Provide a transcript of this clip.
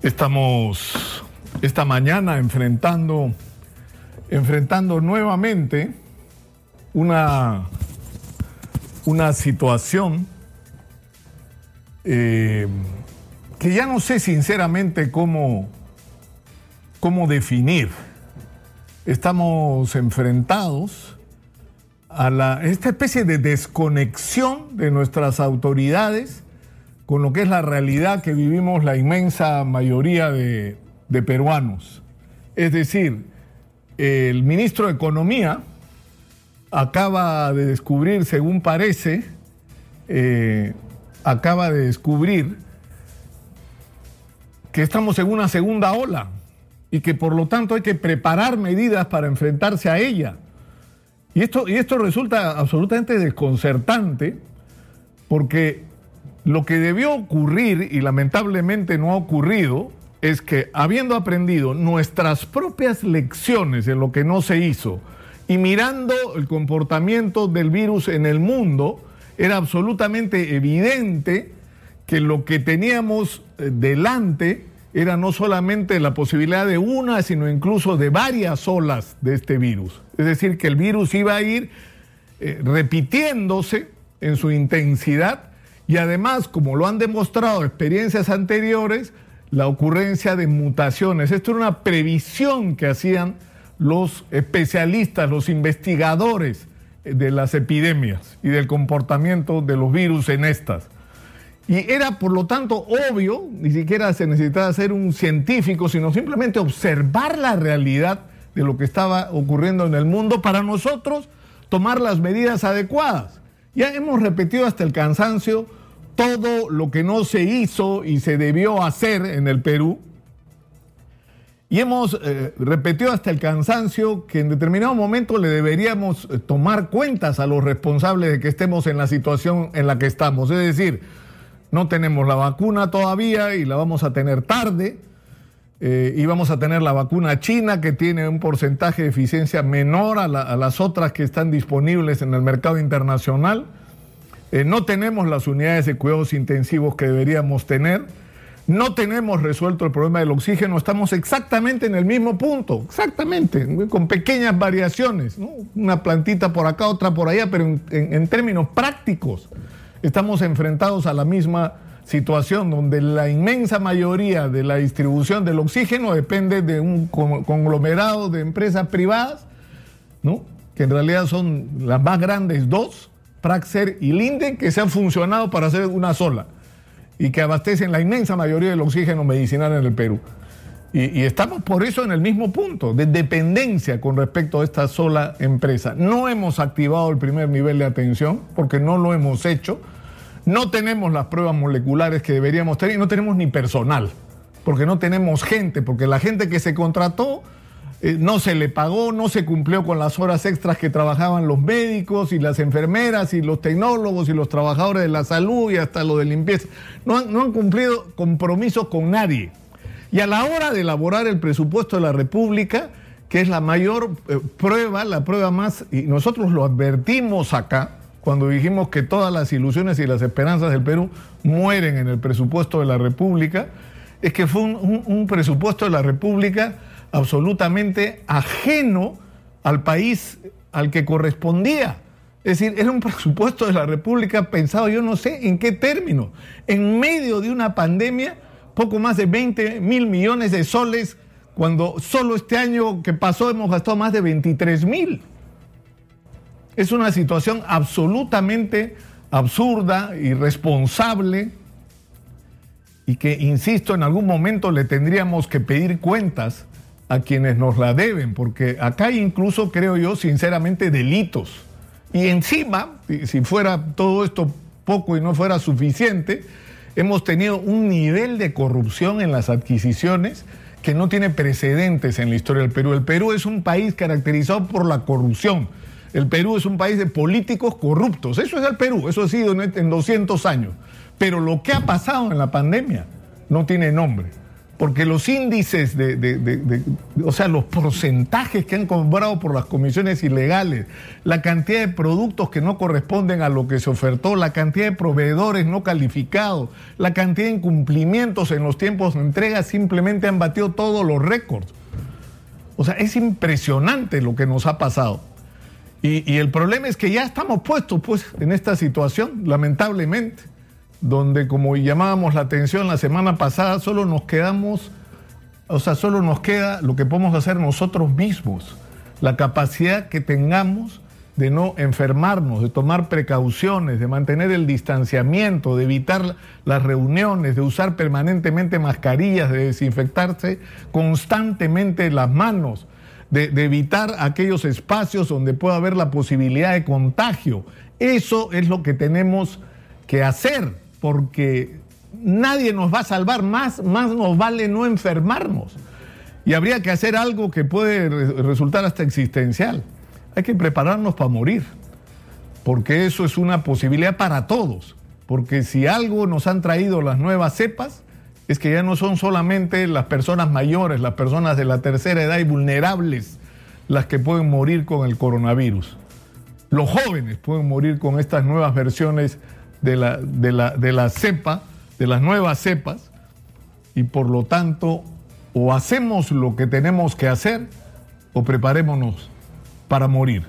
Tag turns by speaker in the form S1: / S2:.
S1: Estamos esta mañana enfrentando, enfrentando nuevamente una, una situación eh, que ya no sé sinceramente cómo, cómo definir. Estamos enfrentados a la, esta especie de desconexión de nuestras autoridades con lo que es la realidad que vivimos la inmensa mayoría de, peruanos. Es decir, el ministro de Economía acaba de descubrir, según parece, eh, acaba de descubrir que estamos en una segunda ola y que por lo tanto hay que preparar medidas para enfrentarse a ella. Y esto, y esto resulta absolutamente desconcertante porque lo que debió ocurrir, y lamentablemente no ha ocurrido, es que habiendo aprendido nuestras propias lecciones en lo que no se hizo y mirando el comportamiento del virus en el mundo, era absolutamente evidente que lo que teníamos eh, delante era no solamente la posibilidad de una, sino incluso de varias olas de este virus. Es decir, que el virus iba a ir eh, repitiéndose en su intensidad y además, como lo han demostrado experiencias anteriores, la ocurrencia de mutaciones. Esto era una previsión que hacían los especialistas, los investigadores de las epidemias y del comportamiento de los virus en estas. Y era, por lo tanto, obvio, ni siquiera se necesitaba ser un científico, sino simplemente observar la realidad de lo que estaba ocurriendo en el mundo para nosotros tomar las medidas adecuadas. Ya hemos repetido hasta el cansancio todo lo que no se hizo y se debió hacer en el Perú. Y hemos eh, repetido hasta el cansancio que en determinado momento le deberíamos eh, tomar cuentas a los responsables de que estemos en la situación en la que estamos. Es decir, no tenemos la vacuna todavía y la vamos a tener tarde. Eh, y vamos a tener la vacuna china que tiene un porcentaje de eficiencia menor a, a las otras que están disponibles en el mercado internacional. Eh, no tenemos las unidades de cuidados intensivos que deberíamos tener, no tenemos resuelto el problema del oxígeno, estamos exactamente en el mismo punto, exactamente, con pequeñas variaciones, una plantita por acá, otra por allá, pero en, términos prácticos estamos enfrentados a la misma situación donde la inmensa mayoría de la distribución del oxígeno depende de un conglomerado de empresas privadas, que en realidad son las más grandes dos, Praxer y Linden, que se han funcionado para hacer una sola y que abastecen la inmensa mayoría del oxígeno medicinal en el Perú. Y, estamos por eso en el mismo punto, de dependencia con respecto a esta sola empresa. No hemos activado el primer nivel de atención porque no lo hemos hecho. No tenemos las pruebas moleculares que deberíamos tener y no tenemos ni personal, porque no tenemos gente, porque la gente que se contrató eh, no se le pagó, no se cumplió con las horas extras que trabajaban los médicos y las enfermeras y los tecnólogos y los trabajadores de la salud y hasta lo de limpieza. No han, cumplido compromisos con nadie. Y a la hora de elaborar el presupuesto de la República, que es la mayor eh, prueba, la prueba más, y nosotros lo advertimos acá, cuando dijimos que todas las ilusiones y las esperanzas del Perú mueren en el presupuesto de la República, es que fue un presupuesto de la República absolutamente ajeno al país al que correspondía. Es decir, era un presupuesto de la República pensado yo no sé en qué término. En medio de una pandemia, poco más de 20 mil millones de soles, cuando solo este año que pasó hemos gastado más de 23 mil. Es una situación absolutamente absurda, irresponsable, y que, insisto, en algún momento le tendríamos que pedir cuentas a quienes nos la deben, porque acá hay incluso, creo yo, sinceramente, delitos. Y encima, si fuera todo esto poco y no fuera suficiente, hemos tenido un nivel de corrupción en las adquisiciones que no tiene precedentes en la historia del Perú. El Perú es un país caracterizado por la corrupción. El Perú es un país de políticos corruptos. Eso es el Perú, eso ha sido en 200 años. Pero lo que ha pasado en la pandemia no tiene nombre porque los índices de, o sea, los porcentajes que han cobrado por las comisiones ilegales, la cantidad de productos que no corresponden a lo que se ofertó, la cantidad de proveedores no calificados, la cantidad de incumplimientos en los tiempos de entrega, simplemente han batido todos los récords. O sea, es impresionante lo que nos ha pasado. Y, y el problema es que ya estamos puestos pues, en esta situación, lamentablemente donde como llamábamos la atención la semana pasada, solo nos quedamos, o sea, solo nos queda lo que podemos hacer nosotros mismos, la capacidad que tengamos de no enfermarnos, de tomar precauciones, de mantener el distanciamiento, de evitar las reuniones, de usar permanentemente mascarillas, de desinfectarse constantemente las manos, de, de, evitar aquellos espacios donde pueda haber la posibilidad de contagio. Eso es lo que tenemos que hacer porque nadie nos va a salvar, más, más nos vale no enfermarnos. Y habría que hacer algo que puede resultar hasta existencial. Hay que prepararnos para morir, porque eso es una posibilidad para todos. Porque si algo nos han traído las nuevas cepas, es que ya no son solamente las personas mayores, las personas de la tercera edad y vulnerables las que pueden morir con el coronavirus. Los jóvenes pueden morir con estas nuevas versiones de la, de la, de cepa, de las nuevas cepas, y por lo tanto o hacemos lo que tenemos que hacer o preparémonos para morir.